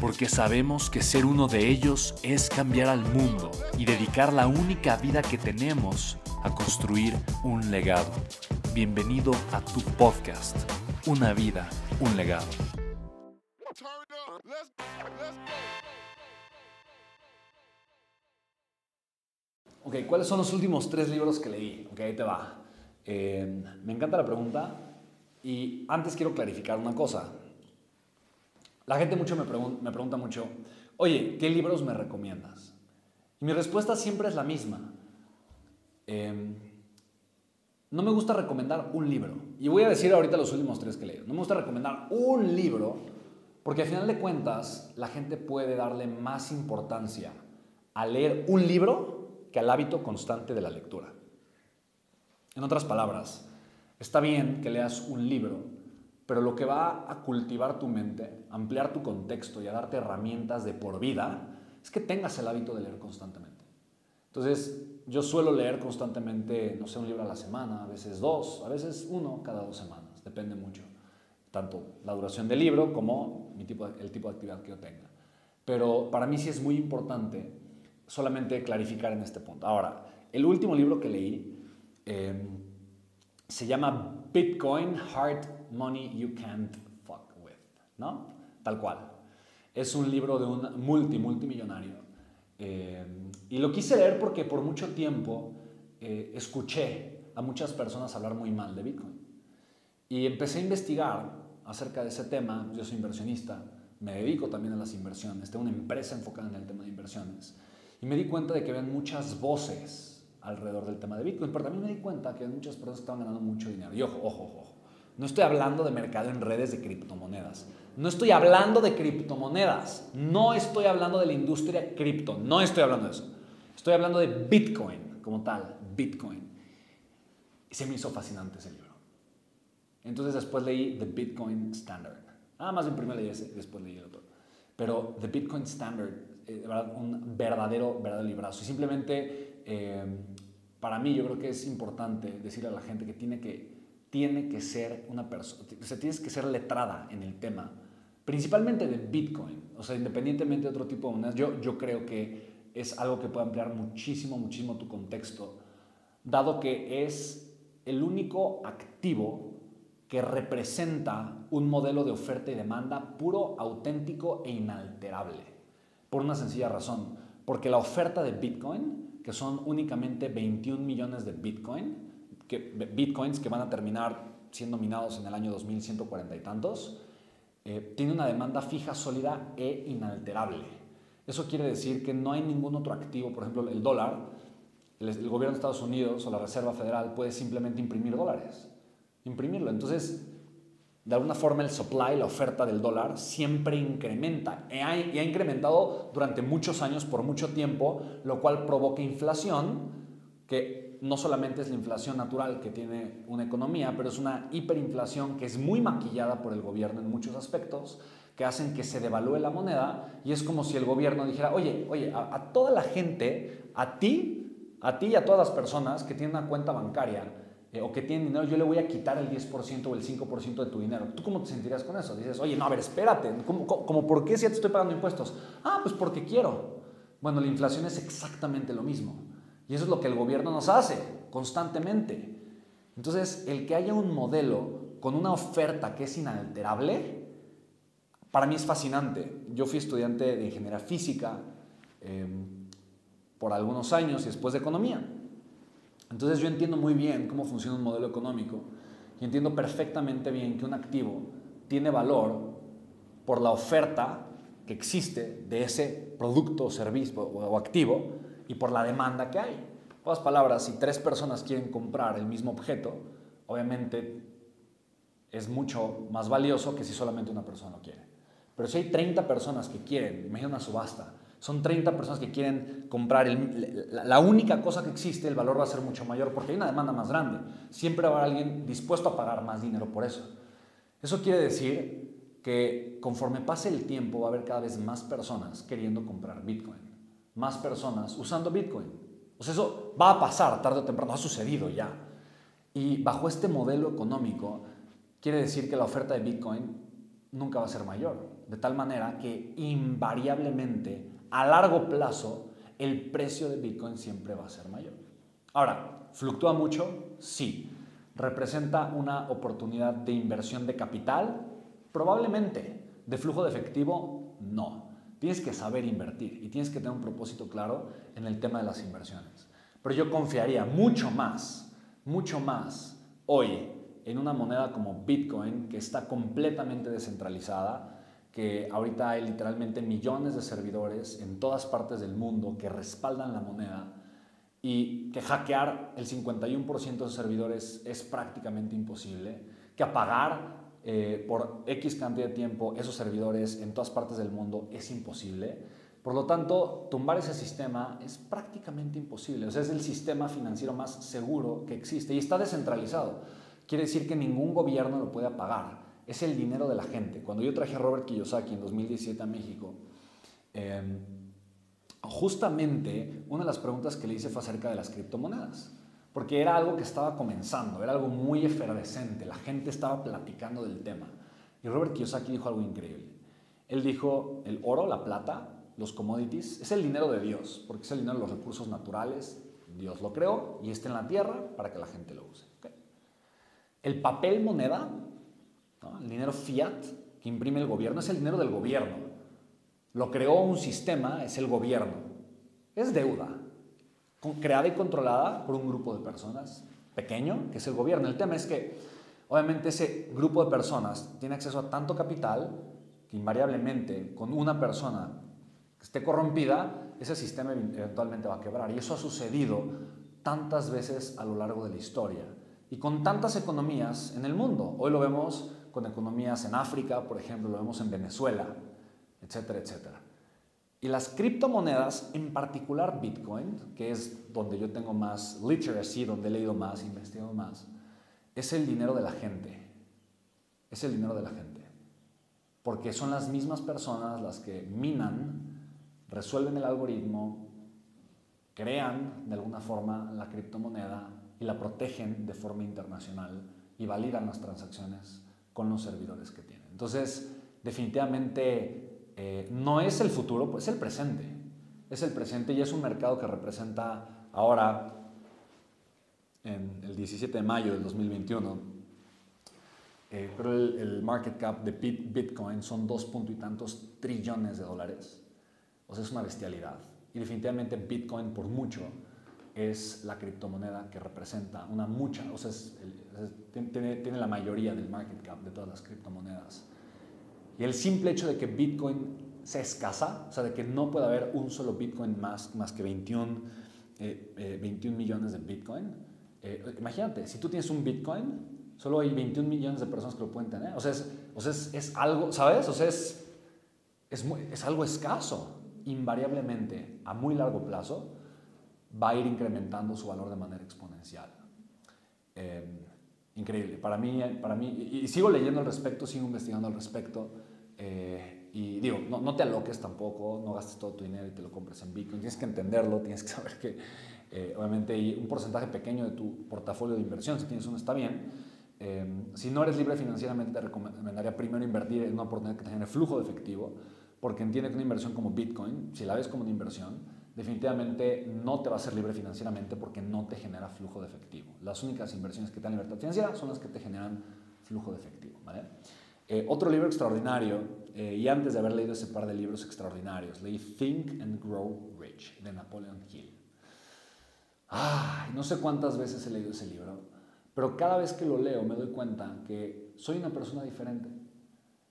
porque sabemos que ser uno de ellos es cambiar al mundo y dedicar la única vida que tenemos a construir un legado. Bienvenido a tu podcast, Una vida, un legado. Ok, ¿cuáles son los últimos tres libros que leí? Ok, ahí te va. Eh, me encanta la pregunta y antes quiero clarificar una cosa. La gente mucho me, pregunta mucho, oye, ¿qué libros me recomiendas? Y mi respuesta siempre es la misma. Em, no me gusta recomendar un libro. Y voy a decir ahorita los últimos tres que leí. No me gusta recomendar un libro porque al final de cuentas la gente puede darle más importancia a leer un libro que al hábito constante de la lectura. En otras palabras, está bien que leas un libro pero lo que va a cultivar tu mente, ampliar tu contexto y a darte herramientas de por vida, es que tengas el hábito de leer constantemente. Entonces, yo suelo leer constantemente, no sé, un libro a la semana, a veces dos, a veces uno cada dos semanas, depende mucho, tanto la duración del libro como el tipo de actividad que yo tenga. Pero para mí sí es muy importante solamente clarificar en este punto. Ahora, el último libro que leí eh, se llama Bitcoin Heart Money You Can't Fuck With, ¿no? Tal cual. Es un libro de un multi, multimillonario. Eh, y lo quise leer porque por mucho tiempo eh, escuché a muchas personas hablar muy mal de Bitcoin. Y empecé a investigar acerca de ese tema. Yo soy inversionista, me dedico también a las inversiones, tengo una empresa enfocada en el tema de inversiones. Y me di cuenta de que había muchas voces alrededor del tema de Bitcoin, pero también me di cuenta que muchas personas estaban ganando mucho dinero. Y ojo, ojo, ojo. No estoy hablando de mercado en redes de criptomonedas. No estoy hablando de criptomonedas. No estoy hablando de la industria cripto. No estoy hablando de eso. Estoy hablando de Bitcoin como tal. Bitcoin. Y se me hizo fascinante ese libro. Entonces después leí The Bitcoin Standard. Nada más bien primero leí ese, después leí el otro. Pero The Bitcoin Standard, eh, un verdadero, verdadero librazo. Y simplemente, eh, para mí, yo creo que es importante decirle a la gente que tiene que tiene que ser una persona, o sea, tienes que ser letrada en el tema, principalmente de Bitcoin, o sea, independientemente de otro tipo de monedas, yo, yo creo que es algo que puede ampliar muchísimo, muchísimo tu contexto, dado que es el único activo que representa un modelo de oferta y demanda puro, auténtico e inalterable, por una sencilla razón, porque la oferta de Bitcoin, que son únicamente 21 millones de Bitcoin, que, bitcoins que van a terminar siendo minados en el año 2140 y tantos, eh, tiene una demanda fija, sólida e inalterable. Eso quiere decir que no hay ningún otro activo, por ejemplo, el dólar, el, el gobierno de Estados Unidos o la Reserva Federal puede simplemente imprimir dólares, imprimirlo. Entonces, de alguna forma el supply, la oferta del dólar, siempre incrementa. Y ha, incrementado durante muchos años, por mucho tiempo, lo cual provoca inflación que no solamente es la inflación natural que tiene una economía, pero es una hiperinflación que es muy maquillada por el gobierno en muchos aspectos, que hacen que se devalúe la moneda. Y es como si el gobierno dijera, oye, oye, a, toda la gente, a ti, a ti y a todas las personas que tienen una cuenta bancaria eh, o que tienen dinero, yo le voy a quitar el 10% o el 5% de tu dinero. ¿Tú cómo te sentirías con eso? Dices, oye, no, a ver, espérate, ¿cómo, cómo, por qué si ya te estoy pagando impuestos? Ah, pues porque quiero. Bueno, la inflación es exactamente lo mismo. Y eso es lo que el gobierno nos hace constantemente. Entonces, el que haya un modelo con una oferta que es inalterable, para mí es fascinante. Yo fui estudiante de ingeniería física, em, por algunos años y después de economía. Entonces yo entiendo muy bien cómo funciona un modelo económico y entiendo perfectamente bien que un activo tiene valor por la oferta que existe de ese producto o servicio o activo y por la demanda que hay. En otras palabras, si tres personas quieren comprar el mismo objeto, obviamente es mucho más valioso que si solamente una persona lo quiere. Pero si hay 30 personas que quieren, imagina una subasta, son 30 personas que quieren comprar la, única cosa que existe, el valor va a ser mucho mayor porque hay una demanda más grande. Siempre va a haber alguien dispuesto a pagar más dinero por eso. Eso quiere decir que conforme pase el tiempo va a haber cada vez más personas queriendo comprar Bitcoin. Más personas usando Bitcoin. O sea, eso va a pasar tarde o temprano, ha sucedido ya. Y bajo este modelo económico, quiere decir que la oferta de Bitcoin nunca va a ser mayor. De tal manera que invariablemente a largo plazo el precio de Bitcoin siempre va a ser mayor. Ahora, ¿fluctúa mucho? Sí. ¿Representa una oportunidad de inversión de capital? Probablemente. ¿De flujo de efectivo? No. Tienes que saber invertir y tienes que tener un propósito claro en el tema de las inversiones. Pero yo confiaría mucho más, mucho más hoy en una moneda como Bitcoin que está completamente descentralizada, que ahorita hay literalmente millones de servidores en todas partes del mundo que respaldan la moneda y que hackear el 51% de servidores es prácticamente imposible, que apagar eh, por X cantidad de tiempo esos servidores en todas partes del mundo es imposible. Por lo tanto, tumbar ese sistema es prácticamente imposible. O sea, es el sistema financiero más seguro que existe y está descentralizado. Quiere decir que ningún gobierno lo puede apagar es el dinero de la gente. Cuando yo traje a Robert Kiyosaki en 2017 a México, em, justamente una de las preguntas que le hice fue acerca de las criptomonedas, porque era algo que estaba comenzando, era algo muy efervescente, la gente estaba platicando del tema. Y Robert Kiyosaki dijo algo increíble. Él dijo, el oro, la plata, los commodities, es el dinero de Dios, porque es el dinero de los recursos naturales, Dios lo creó y está en la tierra para que la gente lo use. El papel moneda el dinero fiat que imprime el gobierno es el dinero del gobierno. Lo creó un sistema, es el gobierno. Es deuda, creada y controlada por un grupo de personas pequeño, que es el gobierno. El tema es que, obviamente, ese grupo de personas tiene acceso a tanto capital que invariablemente, con una persona que esté corrompida, ese sistema eventualmente va a quebrar. Y eso ha sucedido tantas veces a lo largo de la historia y con tantas economías en el mundo. Hoy lo vemos con economías en África, por ejemplo, lo vemos en Venezuela, etcétera, etcétera. Y las criptomonedas, en particular Bitcoin, que es donde yo tengo más literacy, donde he leído más, investigado más, es el dinero de la gente. Es el dinero de la gente. Porque son las mismas personas las que minan, resuelven el algoritmo, crean de alguna forma la criptomoneda y la protegen de forma internacional y validan las transacciones con los servidores que tienen. Entonces, definitivamente eh, no es el futuro, pues es el presente. Es el presente y es un mercado que representa ahora, en el 17 de mayo del 2021, eh, pero el, market cap de Bitcoin son dos punto y tantos trillones de dólares. O sea, es una bestialidad. Y definitivamente Bitcoin por mucho es la criptomoneda que representa una mucha, o sea, tiene, tiene, la mayoría del market cap de todas las criptomonedas. Y el simple hecho de que Bitcoin se escasa, o sea, de que no puede haber un solo Bitcoin más, más que 21, 21 eh, eh, millones de Bitcoin. Eh, imagínate, si tú tienes un Bitcoin, solo hay 21 millones de personas que lo pueden tener. O sea, es, o sea, es algo, ¿sabes? O sea, es, es, es algo escaso, invariablemente, a muy largo plazo va a ir incrementando su valor de manera exponencial. Em, increíble. Para mí, para mí y, sigo leyendo al respecto, sigo investigando al respecto. Eh, y digo, no, no, te aloques tampoco, no gastes todo tu dinero y te lo compres en Bitcoin. Tienes que entenderlo, tienes que saber que eh, obviamente un porcentaje pequeño de tu portafolio de inversión, si tienes uno, está bien. Em, si no eres libre financieramente, te recomendaría primero invertir en una oportunidad que te genere flujo de efectivo, porque entiende que una inversión como Bitcoin, si la ves como una inversión, definitivamente no te va a ser libre financieramente porque no te genera flujo de efectivo. Las únicas inversiones que te dan libertad financiera son las que te generan flujo de efectivo. Eh, otro libro extraordinario eh, y antes de haber leído ese par de libros extraordinarios, leí Think and Grow Rich de Napoleon Hill. Ay, no sé cuántas veces he leído ese libro, pero cada vez que lo leo me doy cuenta que soy una persona diferente.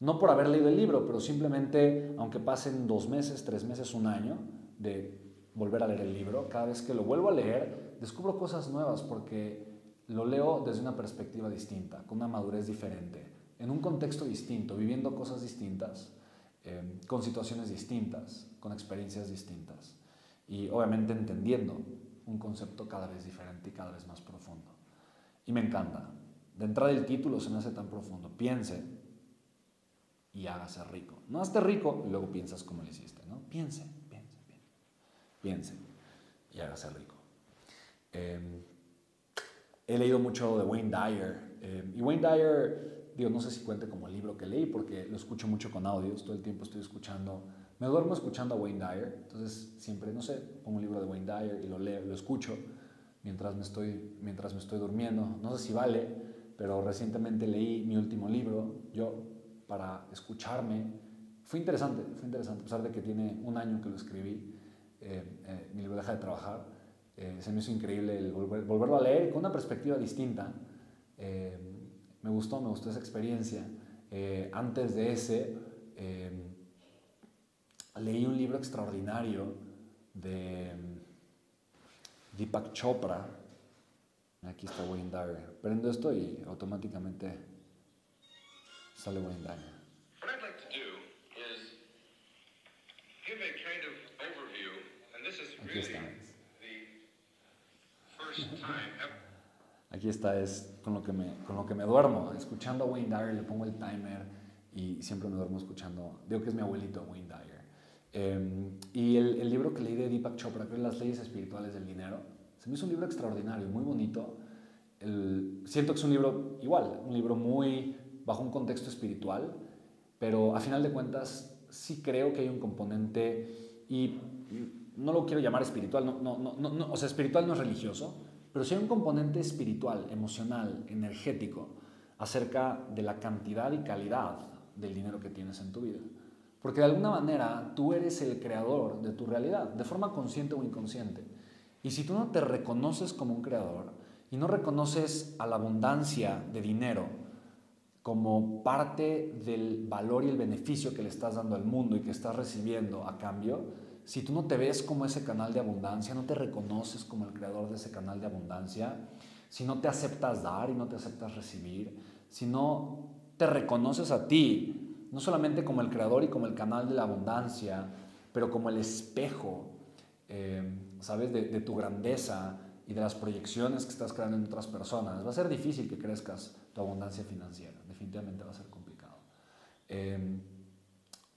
No por haber leído el libro, pero simplemente, aunque pasen dos meses, tres meses, un año de volver a leer el libro, cada vez que lo vuelvo a leer, descubro cosas nuevas porque lo leo desde una perspectiva distinta, con una madurez diferente, en un contexto distinto, viviendo cosas distintas, eh, con situaciones distintas, con experiencias distintas y obviamente entendiendo un concepto cada vez diferente y cada vez más profundo. Y me encanta. De entrada el título se me hace tan profundo. Piense y hágase rico. No hazte rico y luego piensas cómo lo hiciste, ¿no? Piense. Piense y hágase rico. Em, he leído mucho de Wayne Dyer. Em, y Wayne Dyer, digo, no sé si cuente como libro que leí porque lo escucho mucho con audios. Todo el tiempo estoy escuchando. Me duermo escuchando a Wayne Dyer. Entonces siempre, no sé, pongo un libro de Wayne Dyer y lo leo, lo escucho mientras me estoy, mientras me estoy durmiendo. No sé si vale, pero recientemente leí mi último libro, yo, para escucharme. Fue interesante, fue interesante, a pesar de que tiene un año que lo escribí, eh, eh, mi libro deja de trabajar eh, se me hizo increíble volverlo a leer con una perspectiva distinta. Eh, me gustó, me gustó esa experiencia. Antes de ese, leí un libro extraordinario de Deepak Chopra. Aquí está Wayne Dyer. Prendo esto y automáticamente sale Wayne Dyer. Aquí está. Aquí está, es con lo, que me, con lo que me duermo, escuchando a Wayne Dyer, le pongo el timer y siempre me duermo escuchando, digo que es mi abuelito Wayne Dyer. Em, y el, el, libro que leí de Deepak Chopra, que es Las leyes espirituales del dinero, se me hizo un libro extraordinario, muy bonito. El, siento que es un libro igual, un libro muy bajo un contexto espiritual, pero a final de cuentas sí creo que hay un componente y no lo quiero llamar espiritual, no, no, no, no, o sea, espiritual no es religioso, pero sí hay un componente espiritual, emocional, energético, acerca de la cantidad y calidad del dinero que tienes en tu vida. Porque de alguna manera tú eres el creador de tu realidad, de forma consciente o inconsciente. Y si tú no te reconoces como un creador y no reconoces a la abundancia de dinero como parte del valor y el beneficio que le estás dando al mundo y que estás recibiendo a cambio, si tú no te ves como ese canal de abundancia, no te reconoces como el creador de ese canal de abundancia, si no te aceptas dar y no te aceptas recibir, si no te reconoces a ti, no solamente como el creador y como el canal de la abundancia, pero como el espejo, eh, ¿sabes?, de, tu grandeza y de las proyecciones que estás creando en otras personas, va a ser difícil que crezcas tu abundancia financiera, definitivamente va a ser complicado. Eh,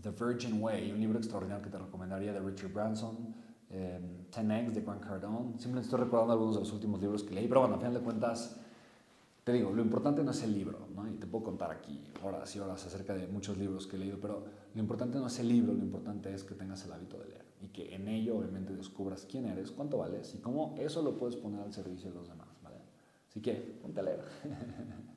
The Virgin Way, un libro extraordinario que te recomendaría de Richard Branson, eh, 10X de Grant Cardone. Simplemente estoy recordando algunos de los últimos libros que leí, pero bueno, a final de cuentas, te digo, lo importante no es el libro, ¿no? y te puedo contar aquí horas y horas acerca de muchos libros que he leído, pero lo importante no es el libro, lo importante es que tengas el hábito de leer y que en ello obviamente descubras quién eres, cuánto vales y cómo eso lo puedes poner al servicio de los demás. ¿vale? Así que ponte a leer.